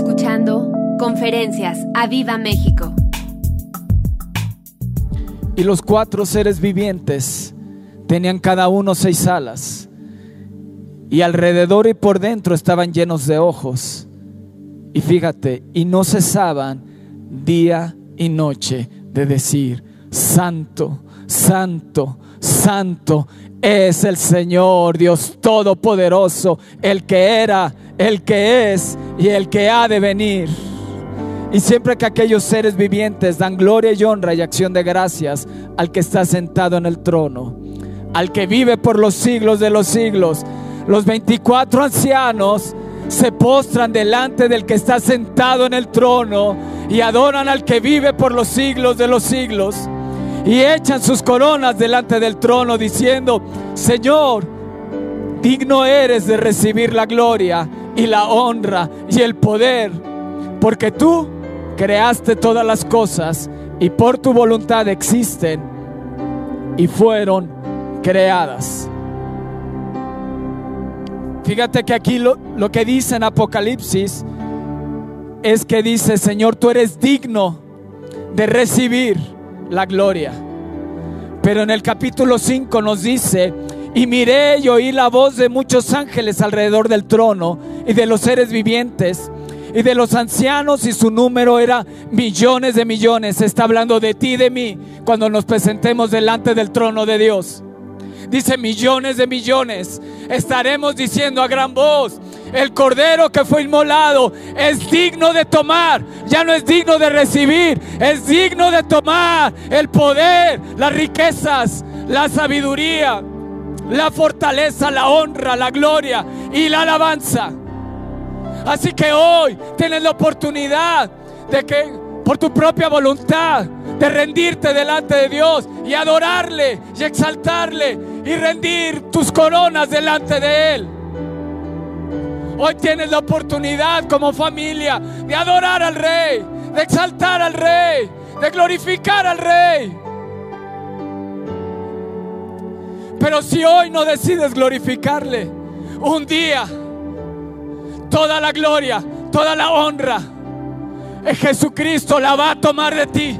escuchando Conferencias a Viva México. Y los cuatro seres vivientes tenían cada uno seis alas. Y alrededor y por dentro estaban llenos de ojos. Y fíjate, y no cesaban día y noche de decir, Santo, Santo, Santo es el Señor Dios Todopoderoso, el que era, el que es y el que ha de venir. Y siempre que aquellos seres vivientes dan gloria y honra y acción de gracias al que está sentado en el trono, al que vive por los siglos de los siglos, los 24 ancianos se postran delante del que está sentado en el trono y adoran al que vive por los siglos de los siglos y echan sus coronas delante del trono diciendo, Señor, digno eres de recibir la gloria y la honra y el poder, porque tú creaste todas las cosas y por tu voluntad existen y fueron creadas. Fíjate que aquí lo, lo, que dice en Apocalipsis es que dice, Señor, tú eres digno de recibir la gloria. Pero en el capítulo 5 nos dice, y miré y oí la voz de muchos ángeles alrededor del trono y de los seres vivientes y de los ancianos y su número era millones de millones. Está hablando de ti y de mí cuando nos presentemos delante del trono de Dios. Dice millones de millones. Estaremos diciendo a gran voz, el cordero que fue inmolado es digno de tomar, ya no es digno de recibir, es digno de tomar el poder, las riquezas, la sabiduría, la fortaleza, la honra, la gloria y la alabanza. Así que hoy tienes la oportunidad de que por tu propia voluntad, de rendirte delante de Dios y adorarle y exaltarle y rendir tus coronas delante de Él. Hoy tienes la oportunidad como familia de adorar al Rey, de exaltar al Rey, de glorificar al Rey. Pero si hoy no decides glorificarle, un día toda la gloria, toda la honra, Jesucristo la va a tomar de ti.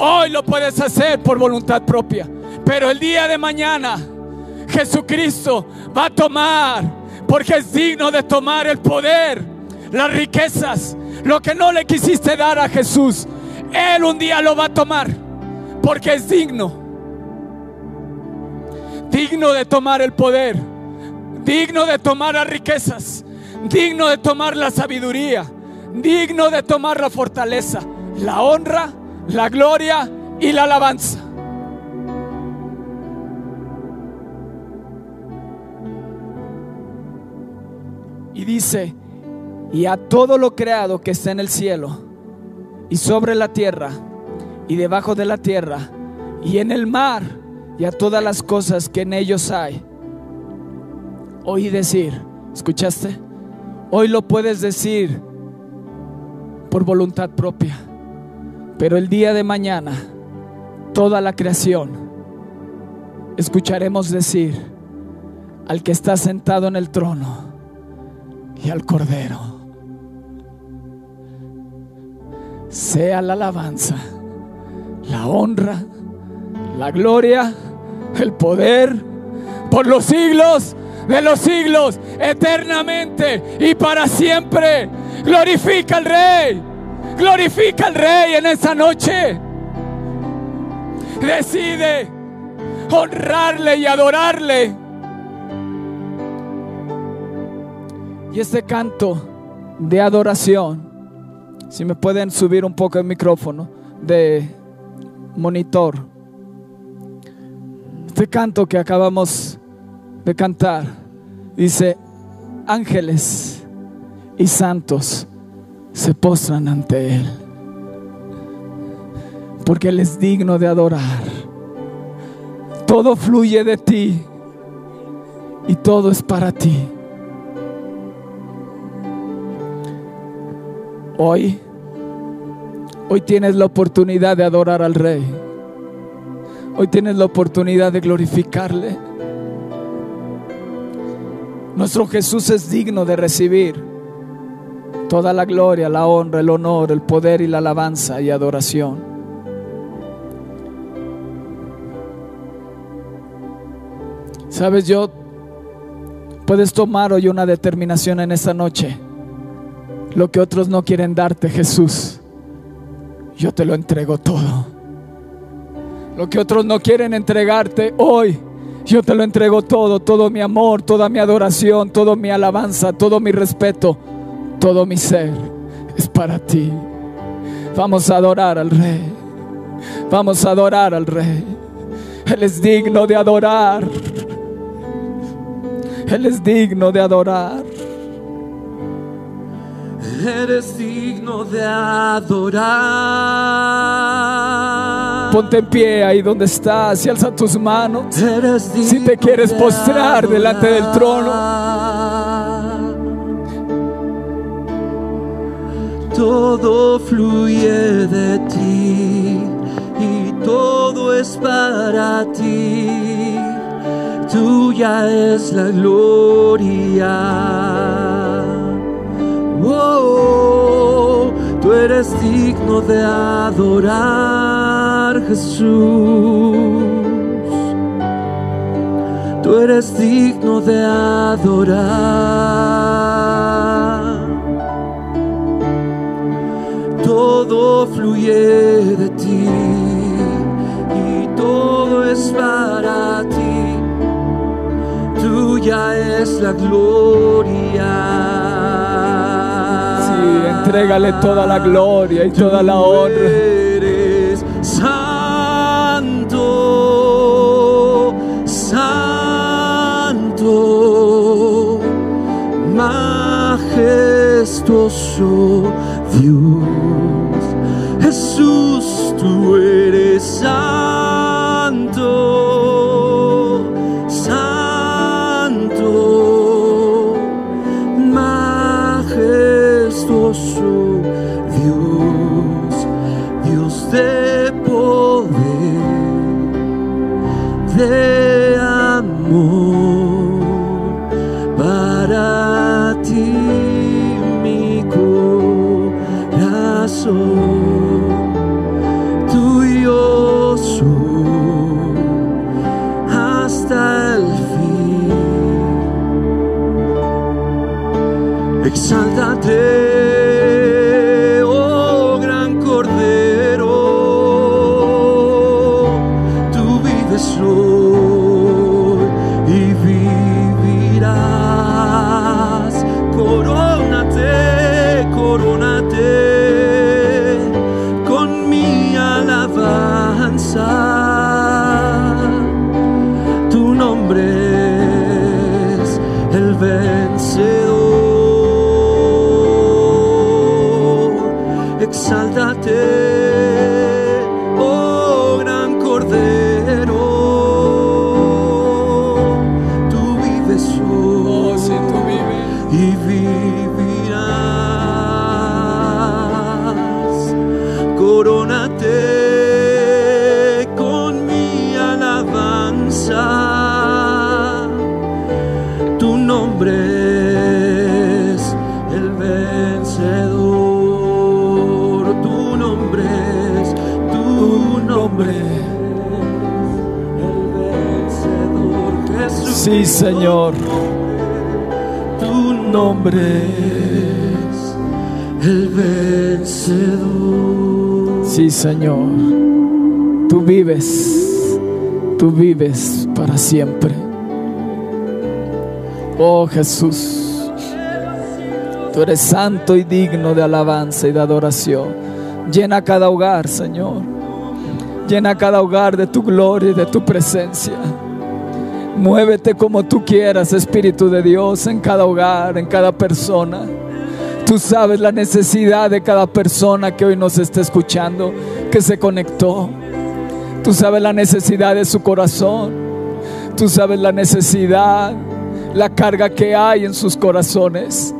Hoy lo puedes hacer por voluntad propia, pero el día de mañana Jesucristo va a tomar, porque es digno de tomar el poder, las riquezas, lo que no le quisiste dar a Jesús. Él un día lo va a tomar, porque es digno, digno de tomar el poder, digno de tomar las riquezas, digno de tomar la sabiduría, digno de tomar la fortaleza, la honra, la gloria y la alabanza. Y dice, y a todo lo creado que está en el cielo y sobre la tierra y debajo de la tierra y en el mar y a todas las cosas que en ellos hay. Oí decir, ¿escuchaste? Hoy lo puedes decir por voluntad propia, pero el día de mañana toda la creación escucharemos decir al que está sentado en el trono y al Cordero. Sea la alabanza, la honra, la gloria, el poder por los siglos de los siglos, eternamente y para siempre. Glorifica al Rey, glorifica al Rey en esa noche. Decide honrarle y adorarle. Y este canto de adoración, si me pueden subir un poco el micrófono de monitor. Este canto que acabamos de cantar dice, ángeles y santos se postran ante Él, porque Él es digno de adorar. Todo fluye de ti y todo es para ti. Hoy, hoy tienes la oportunidad de adorar al Rey. Hoy tienes la oportunidad de glorificarle. Nuestro Jesús es digno de recibir Toda la gloria, la honra, el honor, el poder y la alabanza y adoración. Sabes, yo puedes tomar hoy una determinación en esta noche. Lo que otros no quieren darte, Jesús, yo te lo entrego todo. Lo que otros no quieren entregarte hoy, yo te lo entrego todo, todo mi amor, toda mi adoración, toda mi alabanza, todo mi respeto, todo mi ser es para ti. Vamos a adorar al Rey. Vamos a adorar al Rey. Él es digno de adorar. Él es digno de adorar. Eres digno de adorar. Ponte en pie ahí donde estás y alza tus manos. Eres Si te quieres de postrar delante del trono. Todo fluye de ti y todo es para ti. Tuya es la gloria. Tú eres digno de adorar, Jesús. Tú eres digno de adorar. Todo fluye de ti y todo es para ti. Tuya es la gloria. Entrégale toda la gloria y toda la honra. Eres santo, santo, majestuoso Dios. Jesús, tú eres santo, It's time. Señor. Tú vives. Tú vives para siempre. Oh Jesús. Tú eres santo y digno de alabanza y de adoración. Llena cada hogar, Señor. Llena cada hogar de tu gloria y de tu presencia. Muévete como tú quieras, Espíritu de Dios, en cada hogar, en cada persona. Tú sabes la necesidad de cada persona que hoy nos está escuchando, que se conectó. Tú sabes la necesidad de su corazón. Tú sabes la necesidad, la carga que hay en sus corazones,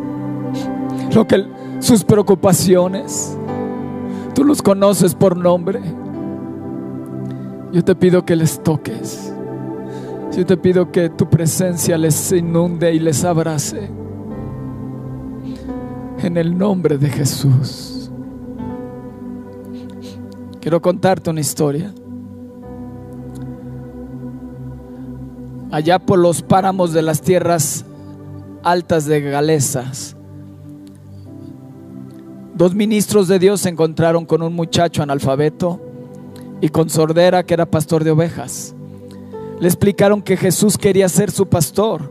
lo que sus preocupaciones. Tú los conoces por nombre. Yo te pido que les toques. Yo te pido que tu presencia les inunde y les abrace. En el nombre de Jesús. Quiero contarte una historia. Allá por los páramos de las tierras altas de Galesas, dos ministros de Dios se encontraron con un muchacho analfabeto y con sordera que era pastor de ovejas. Le explicaron que Jesús quería ser su pastor,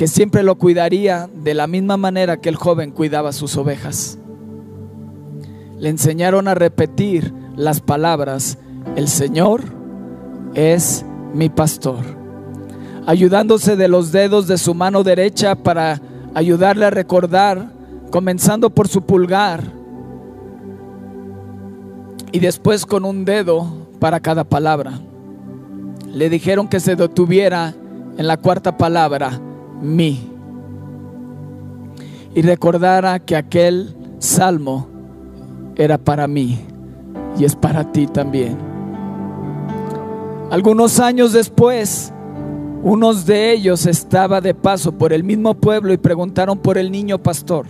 que siempre lo cuidaría de la misma manera que el joven cuidaba sus ovejas. Le enseñaron a repetir las palabras, el Señor es mi pastor, ayudándose de los dedos de su mano derecha para ayudarle a recordar, comenzando por su pulgar y después con un dedo para cada palabra. Le dijeron que se detuviera en la cuarta palabra, mi, y recordara que aquel salmo era para mí y es para ti también. Algunos años después, unos de ellos estaba de paso por el mismo pueblo y preguntaron por el niño pastor.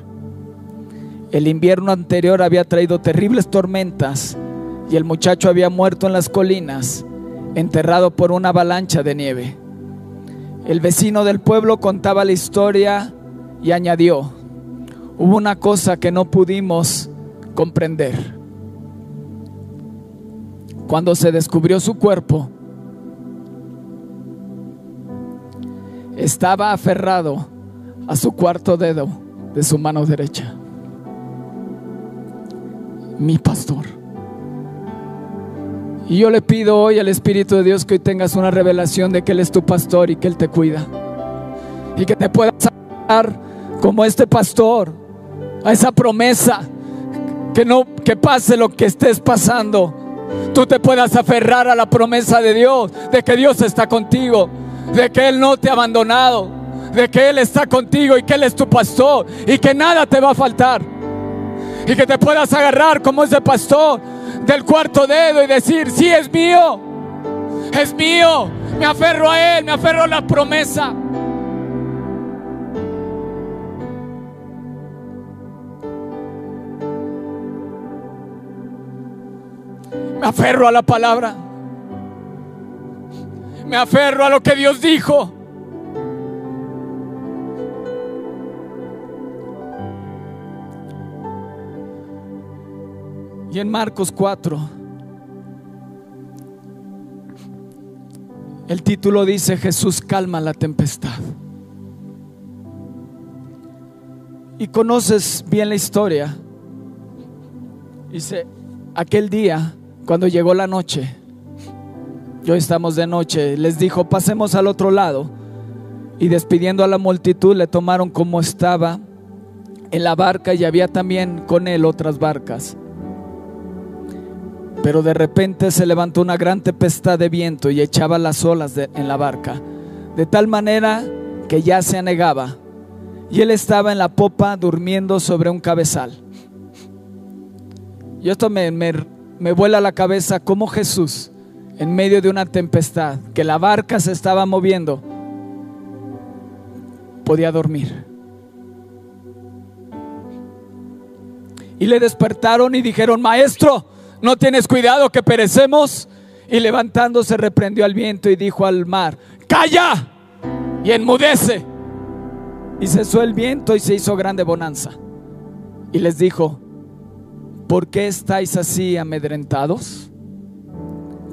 El invierno anterior había traído terribles tormentas y el muchacho había muerto en las colinas, enterrado por una avalancha de nieve. El vecino del pueblo contaba la historia y añadió, hubo una cosa que no pudimos comprender. Cuando se descubrió su cuerpo, estaba aferrado a su cuarto dedo de su mano derecha. Mi pastor. Y yo le pido hoy al Espíritu de Dios que hoy tengas una revelación de que Él es tu pastor y que Él te cuida. Y que te puedas dar como este pastor a esa promesa que no que pase lo que estés pasando. Tú te puedas aferrar a la promesa de Dios, de que Dios está contigo, de que Él no te ha abandonado, de que Él está contigo y que Él es tu pastor y que nada te va a faltar. Y que te puedas agarrar como ese pastor del cuarto dedo y decir, sí es mío, es mío, me aferro a Él, me aferro a la promesa. Me aferro a la palabra. Me aferro a lo que Dios dijo. Y en Marcos 4, el título dice, Jesús calma la tempestad. Y conoces bien la historia. Dice, aquel día, cuando llegó la noche, y hoy estamos de noche, les dijo, pasemos al otro lado. Y despidiendo a la multitud, le tomaron como estaba en la barca y había también con él otras barcas. Pero de repente se levantó una gran tempestad de viento y echaba las olas en la barca, de tal manera que ya se anegaba. Y él estaba en la popa durmiendo sobre un cabezal. Y esto me, me, me vuela la cabeza como Jesús, en medio de una tempestad, que la barca se estaba moviendo, podía dormir. Y le despertaron y dijeron, maestro, ¿no tienes cuidado que perecemos? Y levantándose reprendió al viento y dijo al mar, calla y enmudece. Y cesó el viento y se hizo grande bonanza. Y les dijo, ¿por qué estáis así amedrentados?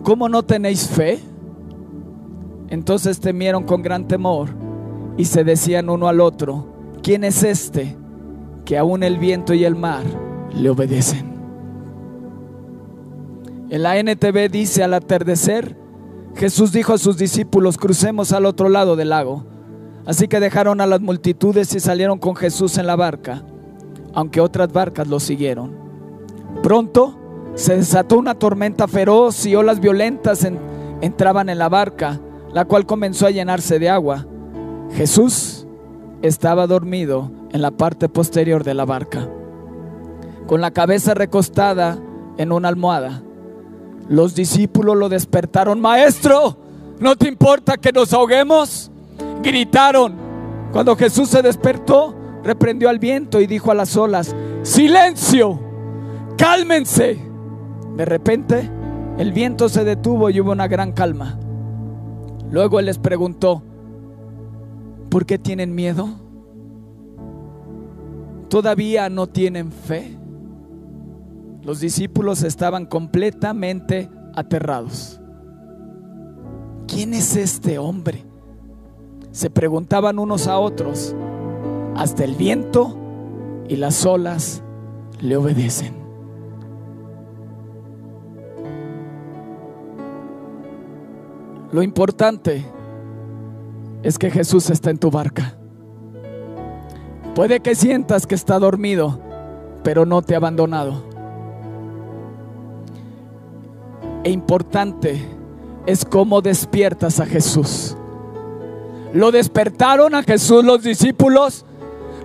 ¿Cómo no tenéis fe? Entonces temieron con gran temor y se decían uno al otro, ¿quién es este que aún el viento y el mar le obedecen? En la NTV dice al atardecer, Jesús dijo a sus discípulos, crucemos al otro lado del lago. Así que dejaron a las multitudes y salieron con Jesús en la barca, aunque otras barcas lo siguieron. Pronto se desató una tormenta feroz y olas violentas en- entraban en la barca, la cual comenzó a llenarse de agua. Jesús estaba dormido en la parte posterior de la barca, con la cabeza recostada en una almohada. Los discípulos lo despertaron, maestro, ¿no te importa que nos ahoguemos? Gritaron. Cuando Jesús se despertó, reprendió al viento y dijo a las olas, silencio, cálmense. De repente el viento se detuvo y hubo una gran calma. Luego él les preguntó, ¿por qué tienen miedo? ¿Todavía no tienen fe? Los discípulos estaban completamente aterrados. ¿Quién es este hombre? Se preguntaban unos a otros. Hasta el viento y las olas le obedecen. Lo importante es que Jesús está en tu barca. Puede que sientas que está dormido, pero no te ha abandonado. E importante es cómo despiertas a Jesús. Lo despertaron a Jesús los discípulos,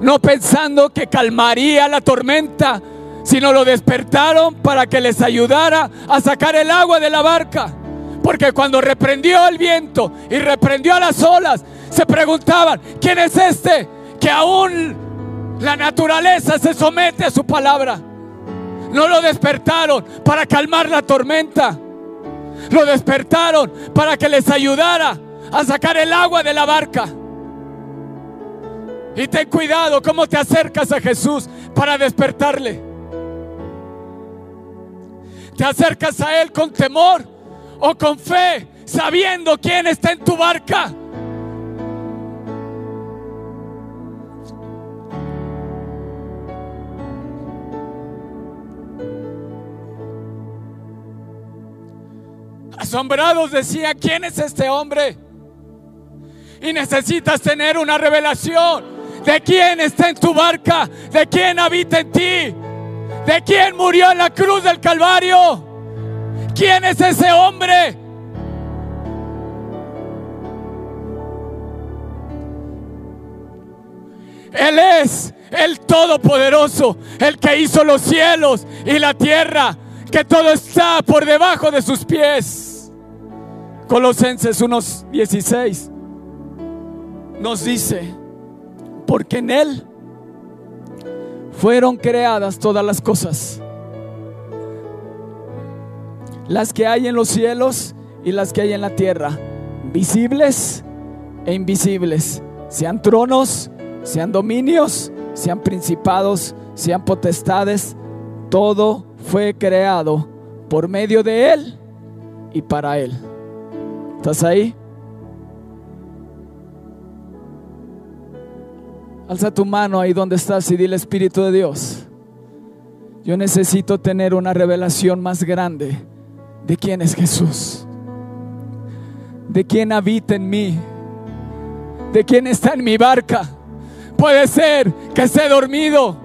no pensando que calmaría la tormenta, sino lo despertaron para que les ayudara a sacar el agua de la barca. Porque cuando reprendió el viento y reprendió a las olas, se preguntaban, ¿quién es este que aún la naturaleza se somete a su palabra? No lo despertaron para calmar la tormenta. Lo despertaron para que les ayudara a sacar el agua de la barca. Y ten cuidado cómo te acercas a Jesús para despertarle. Te acercas a Él con temor o con fe, sabiendo quién está en tu barca. Asombrados decía, ¿quién es este hombre? Y necesitas tener una revelación de quién está en tu barca, de quién habita en ti, de quién murió en la cruz del Calvario. ¿Quién es ese hombre? Él es el Todopoderoso, el que hizo los cielos y la tierra, que todo está por debajo de sus pies. Colosenses 1.16 nos dice, porque en Él fueron creadas todas las cosas las que hay en los cielos y las que hay en la tierra, visibles e invisibles, sean tronos, sean dominios, sean principados, sean potestades, todo fue creado por medio de Él y para Él. ¿Estás ahí? Alza tu mano ahí donde estás y dile Espíritu de Dios. Yo necesito tener una revelación más grande de quién es Jesús, de quién habita en mí, de quién está en mi barca. Puede ser que esté dormido,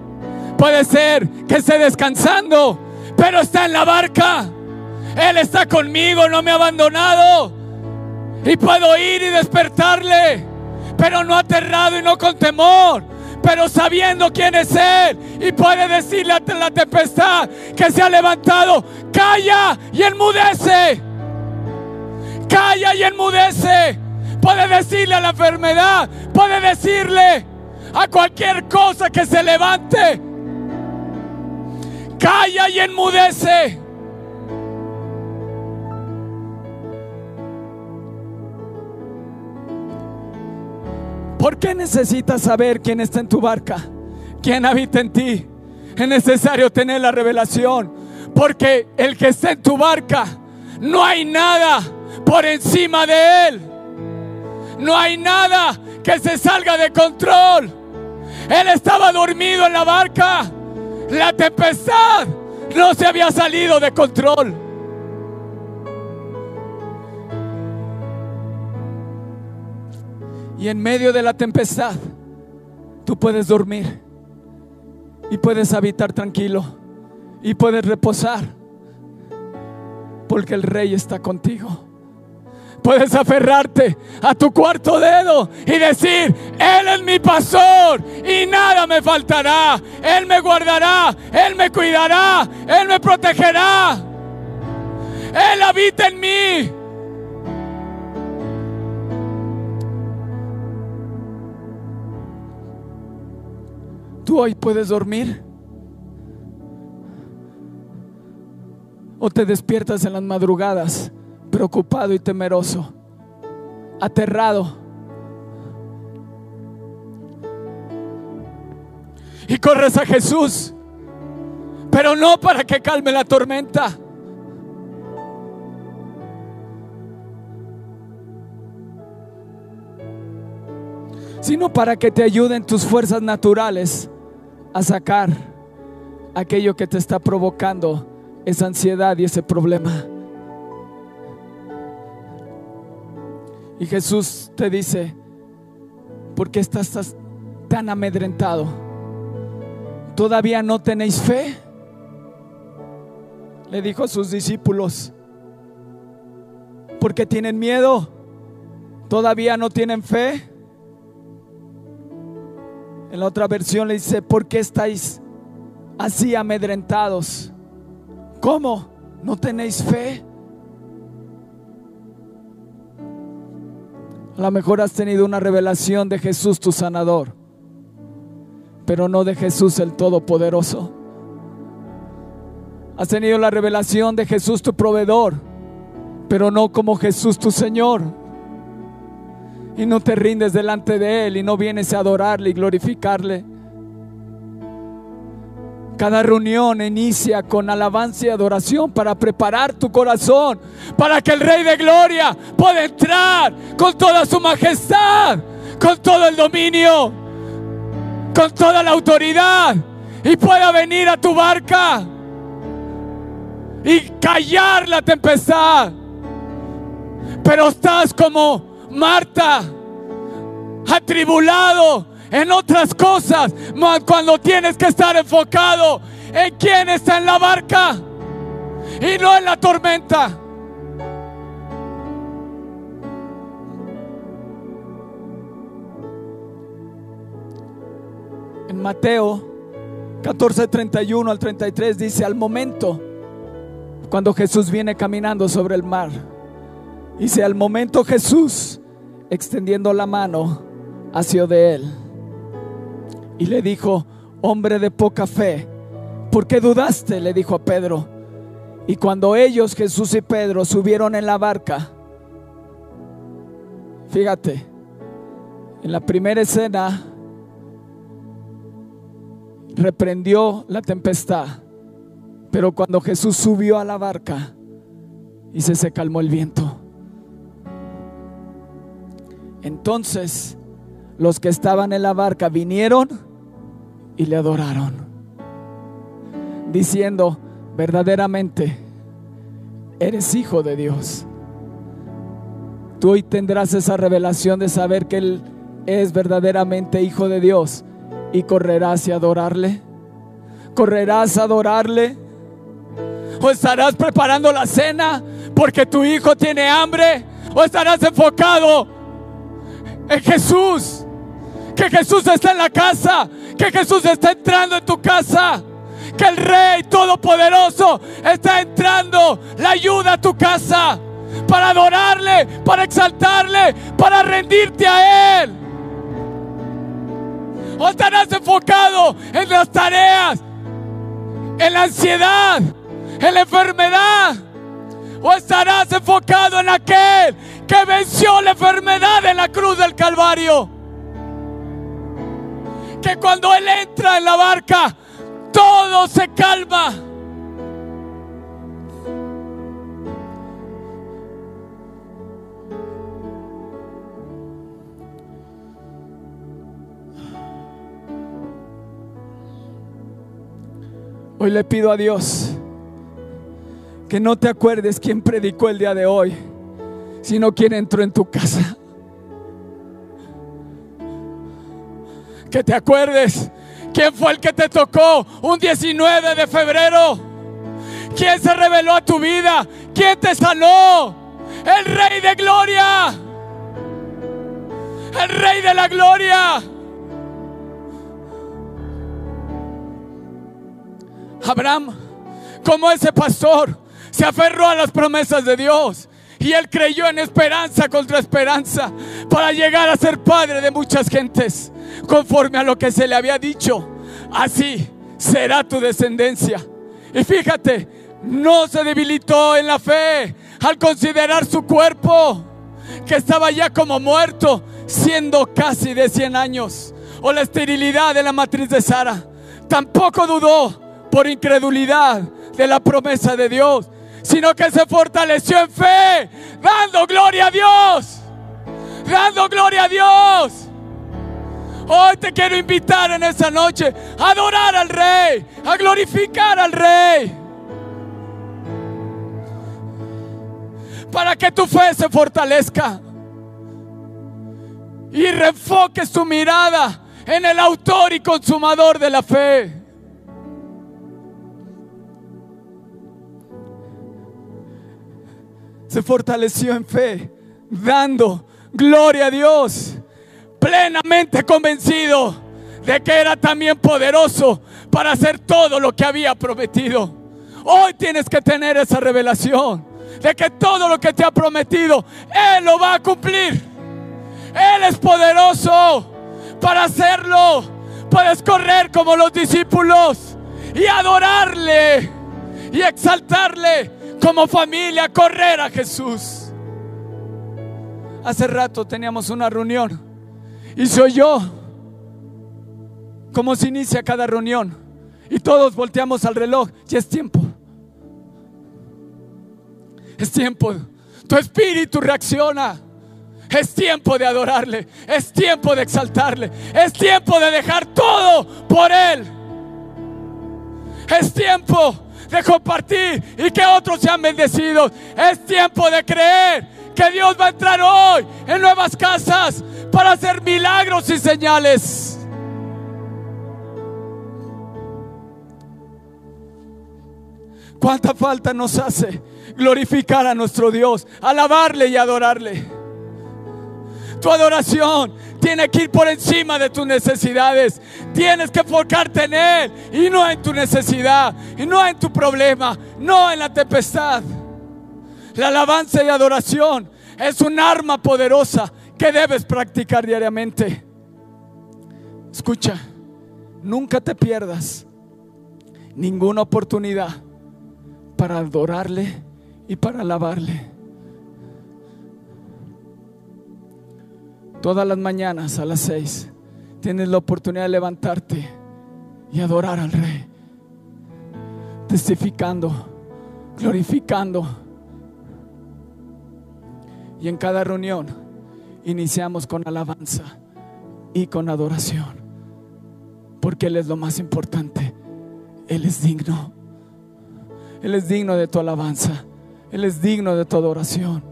puede ser que esté descansando, pero está en la barca. Él está conmigo, no me ha abandonado. Y puedo ir y despertarle, pero no aterrado y no con temor pero sabiendo quién es Él. Y puede decirle a la tempestad que se ha levantado, calla y enmudece. Calla y enmudece. Puede decirle a la enfermedad, puede decirle a cualquier cosa que se levante, calla y enmudece. ¿Por qué necesitas saber quién está en tu barca? ¿Quién habita en ti? Es necesario tener la revelación. Porque el que está en tu barca, no hay nada por encima de él. No hay nada que se salga de control. Él estaba dormido en la barca. La tempestad no se había salido de control. Y en medio de la tempestad, tú puedes dormir y puedes habitar tranquilo y puedes reposar porque el rey está contigo. Puedes aferrarte a tu cuarto dedo y decir, Él es mi pastor y nada me faltará. Él me guardará, Él me cuidará, Él me protegerá. Él habita en mí. ¿Tú hoy puedes dormir? ¿O te despiertas en las madrugadas preocupado y temeroso, aterrado? Y corres a Jesús, pero no para que calme la tormenta. sino para que te ayuden tus fuerzas naturales a sacar aquello que te está provocando esa ansiedad y ese problema. Y Jesús te dice, ¿por qué estás tan amedrentado? ¿Todavía no tenéis fe? Le dijo a sus discípulos, porque tienen miedo, todavía no tienen fe. En la otra versión le dice, ¿por qué estáis así amedrentados? ¿Cómo? ¿No tenéis fe? A lo mejor has tenido una revelación de Jesús tu sanador, pero no de Jesús el Todopoderoso. Has tenido la revelación de Jesús tu proveedor, pero no como Jesús tu Señor y no te rindes delante de Él y no vienes a adorarle y glorificarle. Cada reunión inicia con alabanza y adoración para preparar tu corazón, para que el Rey de Gloria pueda entrar con toda su majestad, con todo el dominio, con toda la autoridad y pueda venir a tu barca y callar la tempestad. Pero estás como Marta, atribulado en otras cosas, cuando tienes que estar enfocado en quién está en la barca y no en la tormenta. En Mateo 14, 31 al 33 dice, al momento, cuando Jesús viene caminando sobre el mar, Dice, al momento Jesús, extendiendo la mano, hacia de él. Y le dijo, hombre de poca fe, ¿por qué dudaste? Le dijo a Pedro. Y cuando ellos, Jesús y Pedro, subieron en la barca, fíjate, en la primera escena reprendió la tempestad, pero cuando Jesús subió a la barca, y se calmó el viento. Entonces los que estaban en la barca vinieron y le adoraron, diciendo, verdaderamente, eres hijo de Dios. Tú hoy tendrás esa revelación de saber que Él es verdaderamente hijo de Dios y correrás a adorarle. Correrás a adorarle. O estarás preparando la cena porque tu hijo tiene hambre. O estarás enfocado en Jesús. Que Jesús está en la casa. Que Jesús está entrando en tu casa. Que el Rey Todopoderoso está entrando. La ayuda a tu casa. Para adorarle, para exaltarle, para rendirte a Él. O estarás enfocado en las tareas, en la ansiedad, en la enfermedad. O estarás enfocado en aquel que venció la enfermedad en la cruz del Calvario. Que cuando Él entra en la barca, todo se calma. Hoy le pido a Dios que no te acuerdes quién predicó el día de hoy sino quien entró en tu casa. Que te acuerdes quién fue el que te tocó un 19 de febrero. ¿Quién se reveló a tu vida? ¿Quién te sanó? El Rey de Gloria. El Rey de la Gloria. Abraham, como ese pastor, se aferró a las promesas de Dios. Y él creyó en esperanza contra esperanza para llegar a ser padre de muchas gentes, conforme a lo que se le había dicho. así será tu descendencia. Y fíjate, no se debilitó en la fe al considerar su cuerpo, que estaba ya como muerto, siendo casi de 100 años, o la esterilidad de la matriz de Sara. Tampoco dudó por incredulidad de la promesa de Dios, sino que se fortaleció en fe, dando gloria a Dios, dando gloria a Dios. Hoy te quiero invitar en esta noche a adorar al Rey, a glorificar al Rey. Para que tu fe se fortalezca. Y reenfoques tu mirada en el autor y consumador de la fe. Se fortaleció en fe, dando gloria a Dios, plenamente convencido de que era también poderoso para hacer todo lo que había prometido. Hoy tienes que tener esa revelación de que todo lo que te ha prometido, Él lo va a cumplir. Él es poderoso para hacerlo. Puedes correr como los discípulos y adorarle y exaltarle como familia, correr a Jesús. Hace rato teníamos una reunión y soy yo como se inicia cada reunión y todos volteamos al reloj, ya es tiempo. Es tiempo. Tu espíritu reacciona. Es tiempo de adorarle. Es tiempo de exaltarle. Es tiempo de dejar todo por Él. Es tiempo de compartir y que otros sean bendecidos. Es tiempo de creer que Dios va a entrar hoy en nuevas casas para hacer milagros y señales. ¿Cuánta falta nos hace glorificar a nuestro Dios, alabarle y adorarle? Tu adoración tiene que ir por encima de tus necesidades. Tienes que enfocarte en Él y no en tu necesidad, y no en tu problema, no en la tempestad. La alabanza y adoración es un arma poderosa que debes practicar diariamente. Escucha, nunca te pierdas ninguna oportunidad para adorarle y para alabarle. Todas las mañanas a las seis tienes la oportunidad de levantarte y adorar al Rey, testificando, glorificando. Y en cada reunión iniciamos con alabanza y con adoración, porque Él es lo más importante. Él es digno. Él es digno de tu alabanza. Él es digno de tu adoración.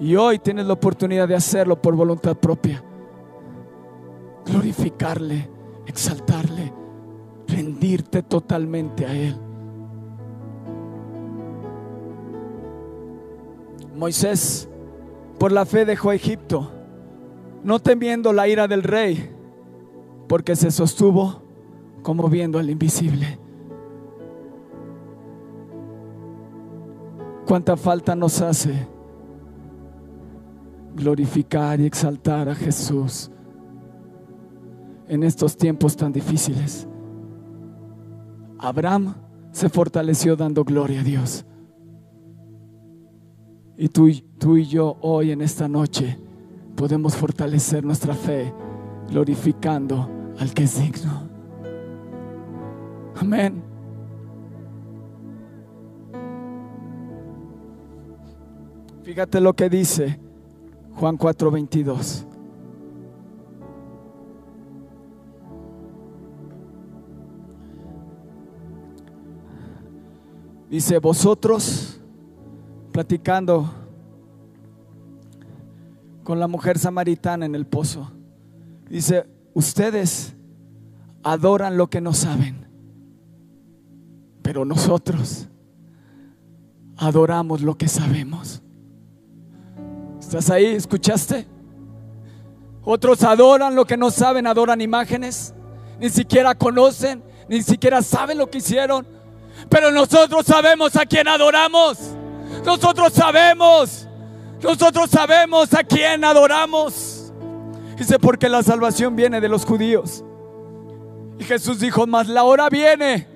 Y hoy tienes la oportunidad de hacerlo por voluntad propia. Glorificarle, exaltarle, rendirte totalmente a Él. Moisés, por la fe dejó Egipto, no temiendo la ira del rey, porque se sostuvo como viendo al invisible. ¿Cuánta falta nos hace glorificar y exaltar a Jesús en estos tiempos tan difíciles? Abraham se fortaleció dando gloria a Dios. Y tú, tú y yo hoy en esta noche podemos fortalecer nuestra fe glorificando al que es digno. Amén. Fíjate lo que dice Juan 4:22. Dice, vosotros, platicando con la mujer samaritana en el pozo, dice, ustedes adoran lo que no saben, pero nosotros adoramos lo que sabemos. ¿Estás ahí? ¿Escuchaste? Otros adoran lo que no saben, adoran imágenes, ni siquiera conocen, ni siquiera saben lo que hicieron. Pero nosotros sabemos a quién adoramos. Nosotros sabemos, nosotros sabemos a quién adoramos. Dice, porque la salvación viene de los judíos. Y Jesús dijo, mas la hora viene.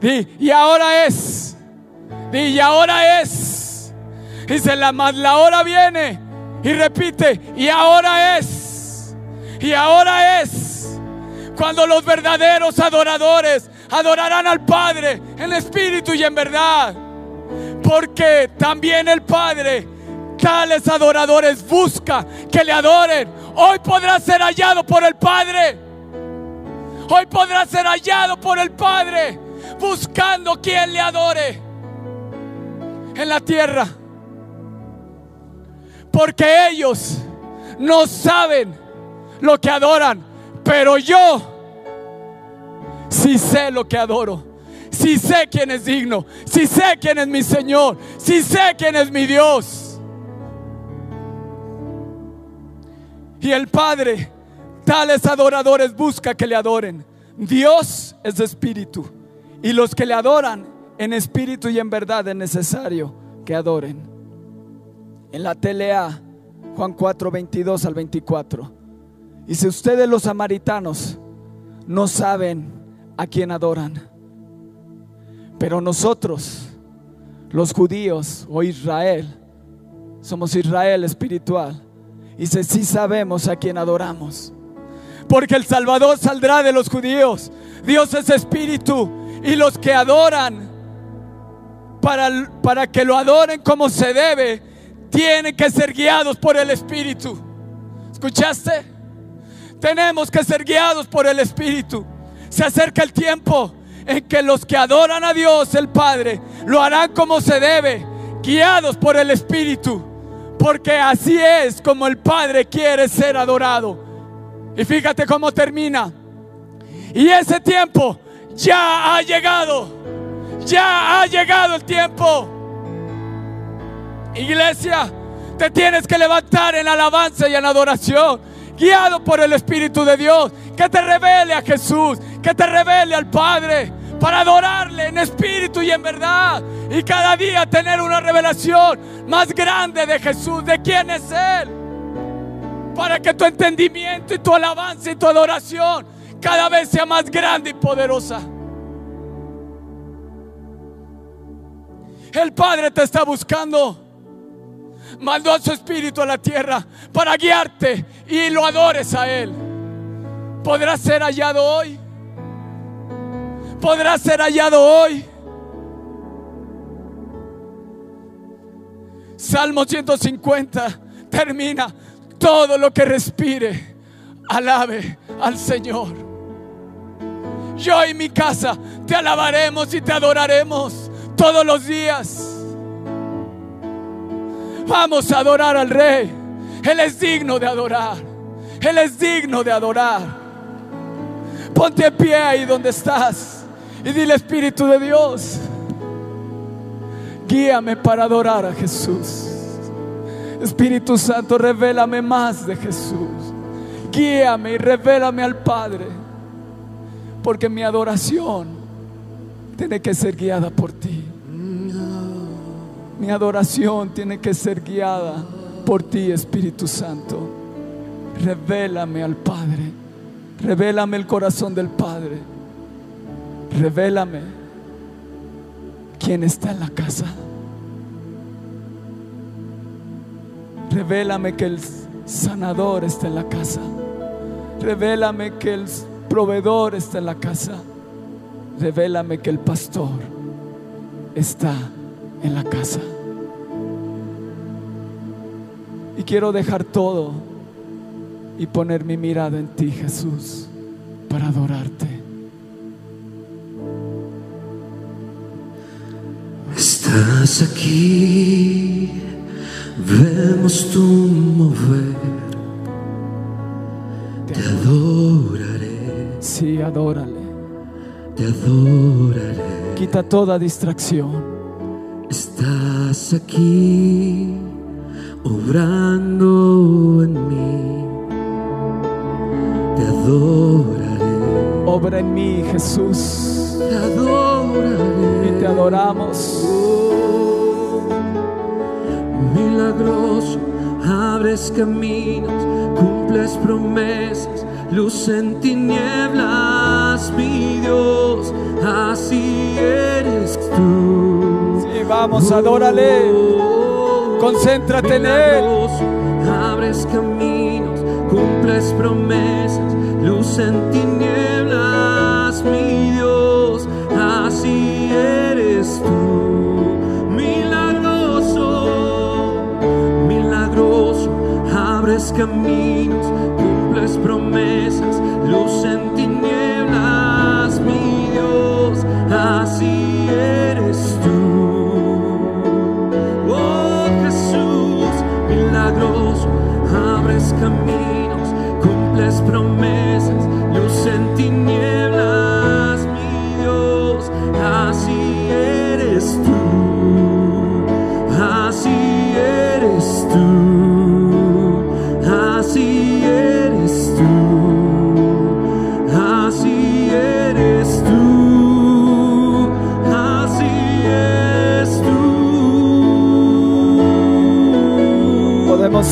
Di, y ahora es. Di, y ahora es. Dice, la, mas la hora viene. Y repite, y ahora es. Y ahora es. Cuando los verdaderos adoradores adorarán al Padre en espíritu y en verdad. Porque también el Padre, tales adoradores, busca que le adoren. Hoy podrá ser hallado por el Padre. Hoy podrá ser hallado por el Padre buscando quien le adore en la tierra. Porque ellos no saben lo que adoran, pero yo sí sé lo que adoro. Sí sé quién es digno, sí sé quién es mi Señor, sí sé quién es mi Dios. Y el Padre tales adoradores busca que le adoren. Dios es espíritu. Y los que le adoran en espíritu y en verdad es necesario que adoren. En la telea, Juan 4, 22 al 24. Y si ustedes los samaritanos no saben a quién adoran, pero nosotros, los judíos o Israel, somos Israel espiritual. Y si sí sabemos a quién adoramos porque el Salvador saldrá de los judíos. Dios es espíritu y los que adoran, para, para que lo adoren como se debe, tienen que ser guiados por el espíritu. ¿Escuchaste? Tenemos que ser guiados por el espíritu. Se acerca el tiempo en que los que adoran a Dios, el Padre, lo harán como se debe, guiados por el espíritu. Porque así es como el Padre quiere ser adorado. Y fíjate cómo termina. Y ese tiempo ya ha llegado. Ya ha llegado el tiempo. Iglesia, te tienes que levantar en alabanza y en adoración, guiado por el Espíritu de Dios, que te revele a Jesús, que te revele al Padre, para adorarle en espíritu y en verdad. Y cada día tener una revelación más grande de Jesús, de quién es Él para que tu entendimiento y tu alabanza y tu adoración cada vez sea más grande y poderosa. El Padre te está buscando. Mandó a su espíritu a la tierra para guiarte y lo adores a Él. ¿Podrá ser hallado hoy? ¿Podrá ser hallado hoy? Salmo 150 termina todo lo que respire, alabe al Señor. Yo y mi casa te alabaremos y te adoraremos todos los días. Vamos a adorar al Rey. Él es digno de adorar. Él es digno de adorar. Ponte pie ahí donde estás y dile Espíritu de Dios, guíame para adorar a Jesús. Espíritu Santo, revélame más de Jesús. Guíame y revélame al Padre. Porque mi adoración tiene que ser guiada por ti. Mi adoración tiene que ser guiada por ti, Espíritu Santo. Revélame al Padre. Revélame el corazón del Padre. Revélame quién está en la casa. Revélame que el sanador está en la casa. Revélame que el proveedor está en la casa. Revélame que el pastor está en la casa. Y quiero dejar todo y poner mi mirada en ti, Jesús, para adorarte. Estás aquí, vemos tu mover, te adoraré, Sí, adórale. te adoraré. Quita toda distracción. Estás aquí, obrando en mí, te adoraré, Obra en mí, Jesús. te adoraré. Y te adoramos. Oh, milagroso, abres caminos, cumples promesas, luz en tinieblas nieblas, mi Dios, así eres vamos, adórale. Concéntrate en Él. Abres caminos, cumples promesas, luz en tinieblas, mi Dios, así eres tú. Milagroso, milagroso, abres caminos, cumples promesas, luz en tinieblas, cumples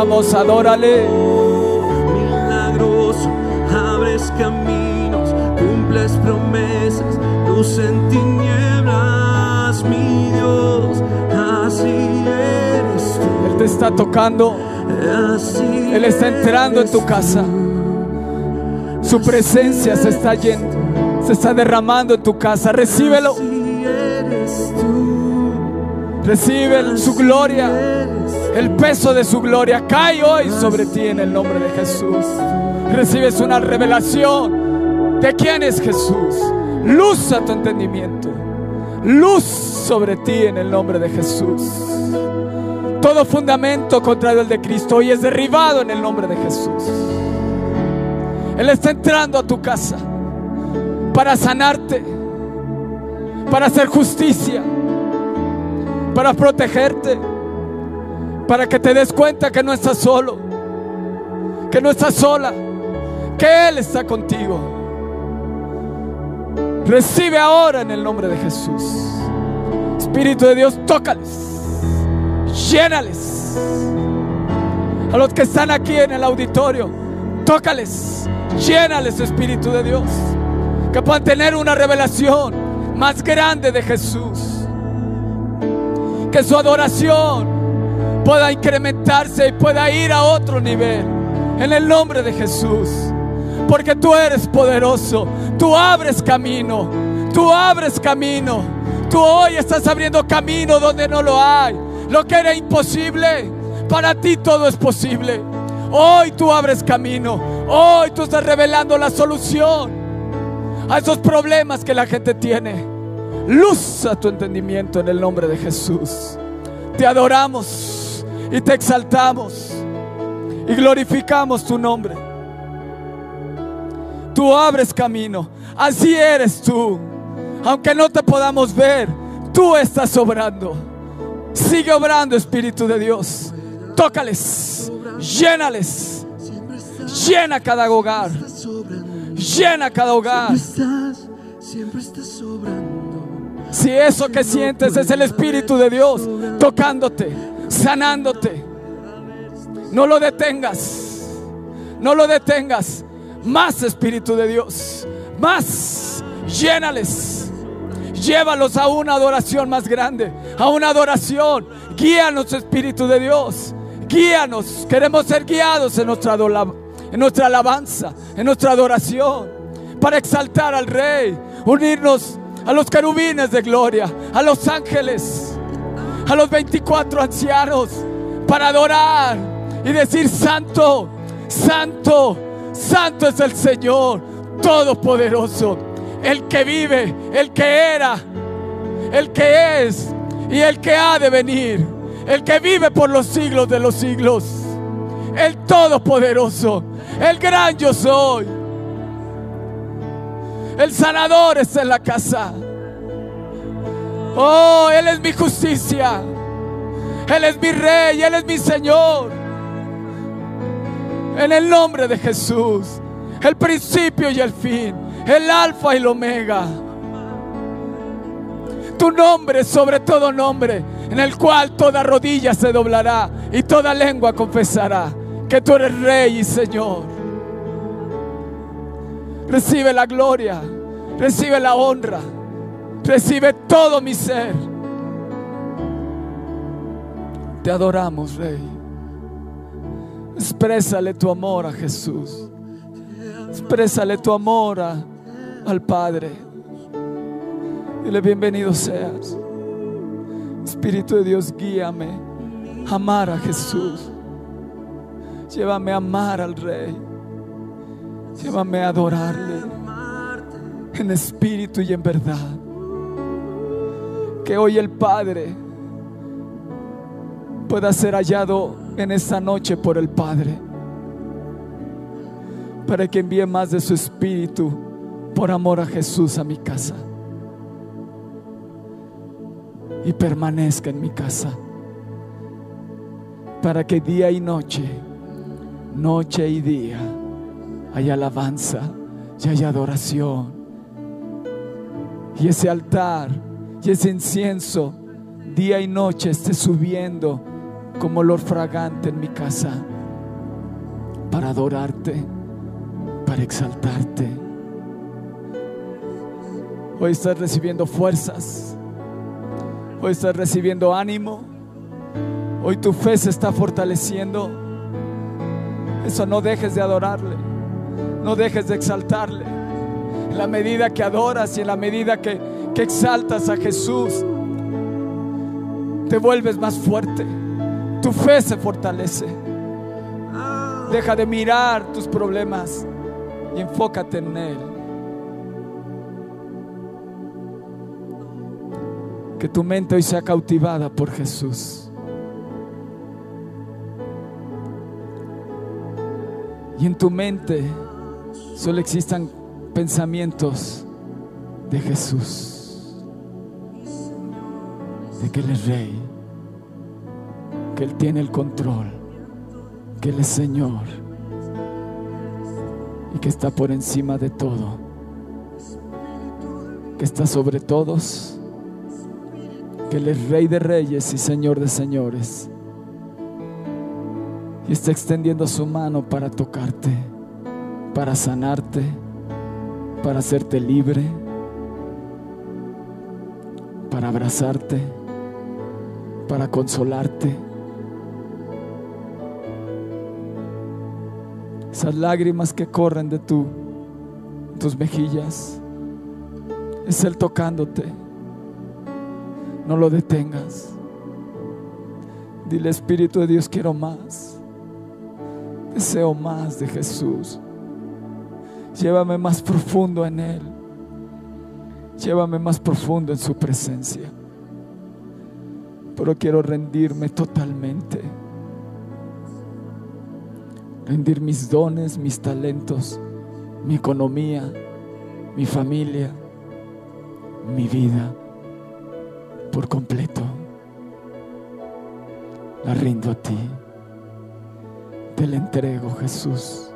Vamos, adórale. Milagroso, abres caminos, cumples promesas, luz en tinieblas, mi Dios, así eres tú. Él te está tocando. Así Él está entrando en tu casa. Su presencia se está yendo. Se está derramando en tu casa. Recíbelo. Recibe su gloria. El peso de su gloria cae hoy sobre ti en el nombre de Jesús. Recibes una revelación de quién es Jesús. Luz a tu entendimiento. Luz sobre ti en el nombre de Jesús. Todo fundamento contrario al de Cristo hoy es derribado en el nombre de Jesús. Él está entrando a tu casa para sanarte, para hacer justicia, para protegerte para que te des cuenta que no estás solo, que no estás sola, que Él está contigo. Recibe ahora en el nombre de Jesús. Espíritu de Dios, tócales, llénales. A los que están aquí en el auditorio, tócales, llénales, Espíritu de Dios. Que puedan tener una revelación más grande de Jesús. Que su adoración pueda incrementarse y pueda ir a otro nivel. En el nombre de Jesús. Porque tú eres poderoso. Tú abres camino. Tú abres camino. Tú hoy estás abriendo camino donde no lo hay. Lo que era imposible, para ti todo es posible. Hoy tú abres camino. Hoy tú estás revelando la solución a esos problemas que la gente tiene. Luz a tu entendimiento en el nombre de Jesús. Te adoramos y te exaltamos y glorificamos tu nombre. Tú abres camino. Así eres tú. Aunque no te podamos ver, tú estás obrando. Sigue obrando, Espíritu de Dios. Tócales, llénales, llena cada hogar, llena cada hogar. Si eso que sientes es el Espíritu de Dios tocándote, sanándote, no lo detengas, no lo detengas. Más Espíritu de Dios, más, llénales, llévalos a una adoración más grande, a una adoración. Guíanos Espíritu de Dios, guíanos. Queremos ser guiados en nuestra, en nuestra alabanza, en nuestra adoración, para exaltar al Rey, unirnos a los querubines de gloria, a los ángeles, a los 24 ancianos, para adorar y decir, Santo, Santo, Santo es el Señor Todopoderoso. el que vive, el que era, el que es y el que ha de venir, el que vive por los siglos de los siglos, el todopoderoso, el gran yo soy. El sanador está en la casa. Oh, Él es mi justicia. Él es mi rey, Él es mi Señor. En el nombre de Jesús, el principio y el fin, el alfa y el omega. Tu nombre sobre todo nombre, en el cual toda rodilla se doblará y toda lengua confesará que tú eres rey y Señor. Recibe la gloria, recibe la honra, recibe todo mi ser. Te adoramos, Rey. Exprésale tu amor a Jesús. Exprésale tu amor al Padre. Dile bienvenido seas. Espíritu de Dios, guíame amar a Jesús. Llévame a amar al Rey. Llévame a adorarle en espíritu y en verdad. Que hoy el Padre pueda ser hallado en esta noche por el Padre. Para que envíe más de su espíritu por amor a Jesús a mi casa. Y permanezca en mi casa. Para que día y noche, noche y día, haya alabanza y haya adoración. Y ese altar y ese incienso día y noche esté subiendo como olor fragante en mi casa para adorarte, para exaltarte. Hoy estás recibiendo fuerzas, hoy estás recibiendo ánimo, hoy tu fe se está fortaleciendo. Eso no dejes de adorarle, no dejes de exaltarle. En la medida que adoras y en la medida que, exaltas a Jesús, te vuelves más fuerte. Tu fe se fortalece. Deja de mirar tus problemas y enfócate en Él. Que tu mente hoy sea cautivada por Jesús. Y en tu mente solo existan pensamientos de Jesús. De que Él es Rey. Que Él tiene el control. Que Él es Señor. Y que está por encima de todo. Que está sobre todos. Que Él es Rey de Reyes y Señor de Señores. Y está extendiendo su mano para tocarte, para sanarte, para hacerte libre, para abrazarte, para consolarte. Esas lágrimas que corren de tu, tus mejillas, es Él tocándote. No lo detengas. Dile, Espíritu de Dios, quiero más. Deseo más de Jesús. Llévame más profundo en Él. Llévame más profundo en su presencia. Pero quiero rendirme totalmente. Rendir mis dones, mis talentos, mi economía, mi familia, mi vida por completo. La rindo a ti. Te la entrego, Jesús.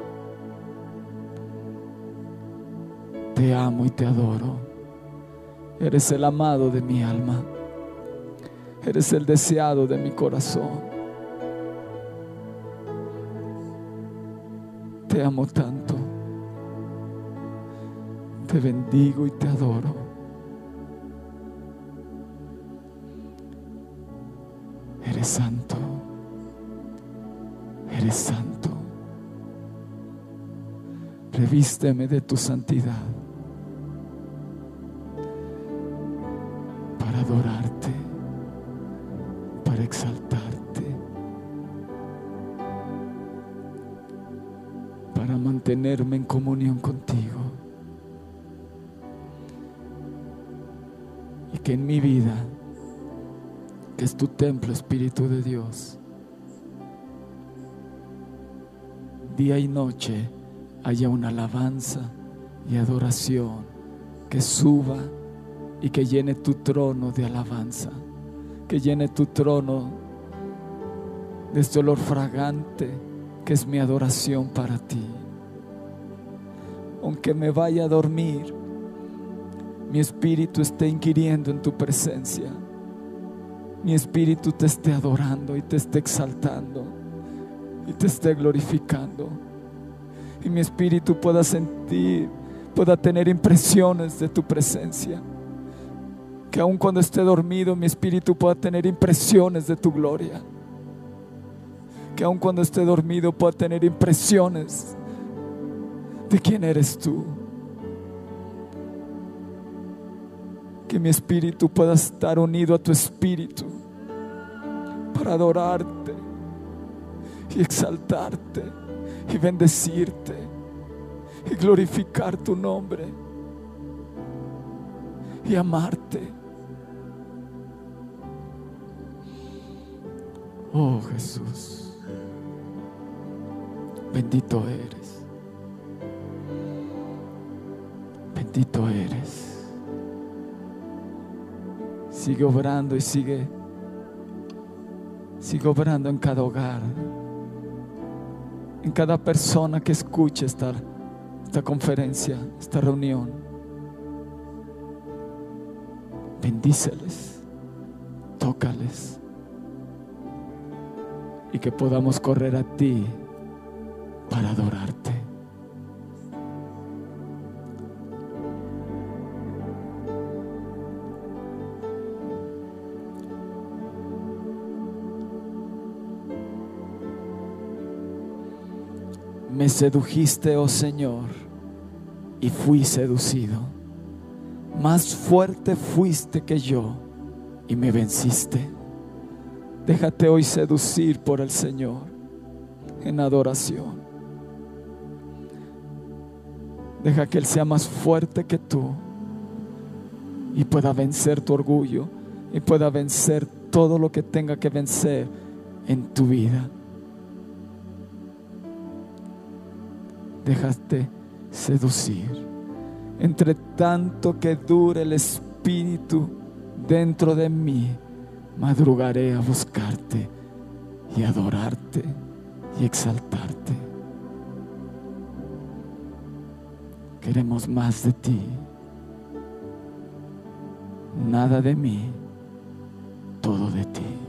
Te amo y te adoro. Eres el amado de mi alma. Eres el deseado de mi corazón. Te amo tanto. Te bendigo y te adoro. Eres santo. Eres santo. Revísteme de tu santidad mantenerme en comunión contigo. que en mi vida, que es tu templo, Espíritu de Dios, día y noche haya una alabanza y adoración que suba y que llene tu trono de alabanza, que llene tu trono de este olor fragante que es mi adoración para ti. Aunque me vaya a dormir, mi espíritu esté inquiriendo en tu presencia. Mi espíritu te esté adorando y te esté exaltando y te esté glorificando. Y mi espíritu pueda sentir, pueda tener impresiones de tu presencia. Que aun cuando esté dormido, mi espíritu pueda tener impresiones de tu gloria. Que aun cuando esté dormido, pueda tener impresiones de quién eres tú. Que mi espíritu pueda estar unido a tu espíritu para adorarte y exaltarte y bendecirte y glorificar tu nombre y amarte. Oh Jesús, bendito eres, bendito eres. Sigue obrando y sigue, sigue obrando en cada hogar en cada persona que escuche esta, esta conferencia, esta reunión. Bendíceles, tócales y que podamos correr a ti para adorarte. Me sedujiste, oh Señor, y fui seducido. Más fuerte fuiste que yo y me venciste. Déjate hoy seducir por el Señor en adoración. Deja que Él sea más fuerte que tú y pueda vencer tu orgullo y pueda vencer todo lo que tenga que vencer en tu vida. Déjate seducir. Entre tanto que dure el Espíritu dentro de mí, madrugaré a buscarte y adorarte y exaltarte. Queremos más de ti. Nada de mí, todo de ti.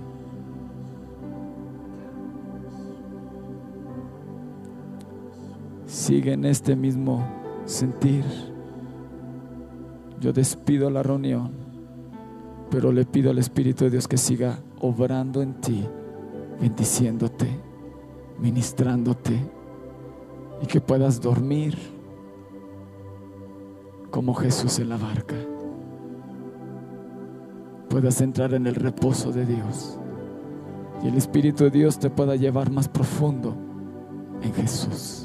Sigue en este mismo sentir. Yo despido la reunión, pero le pido al Espíritu de Dios que siga obrando en ti, bendiciéndote, ministrándote y que puedas dormir como Jesús en la barca. Puedas entrar en el reposo de Dios y el Espíritu de Dios te pueda llevar más profundo en Jesús.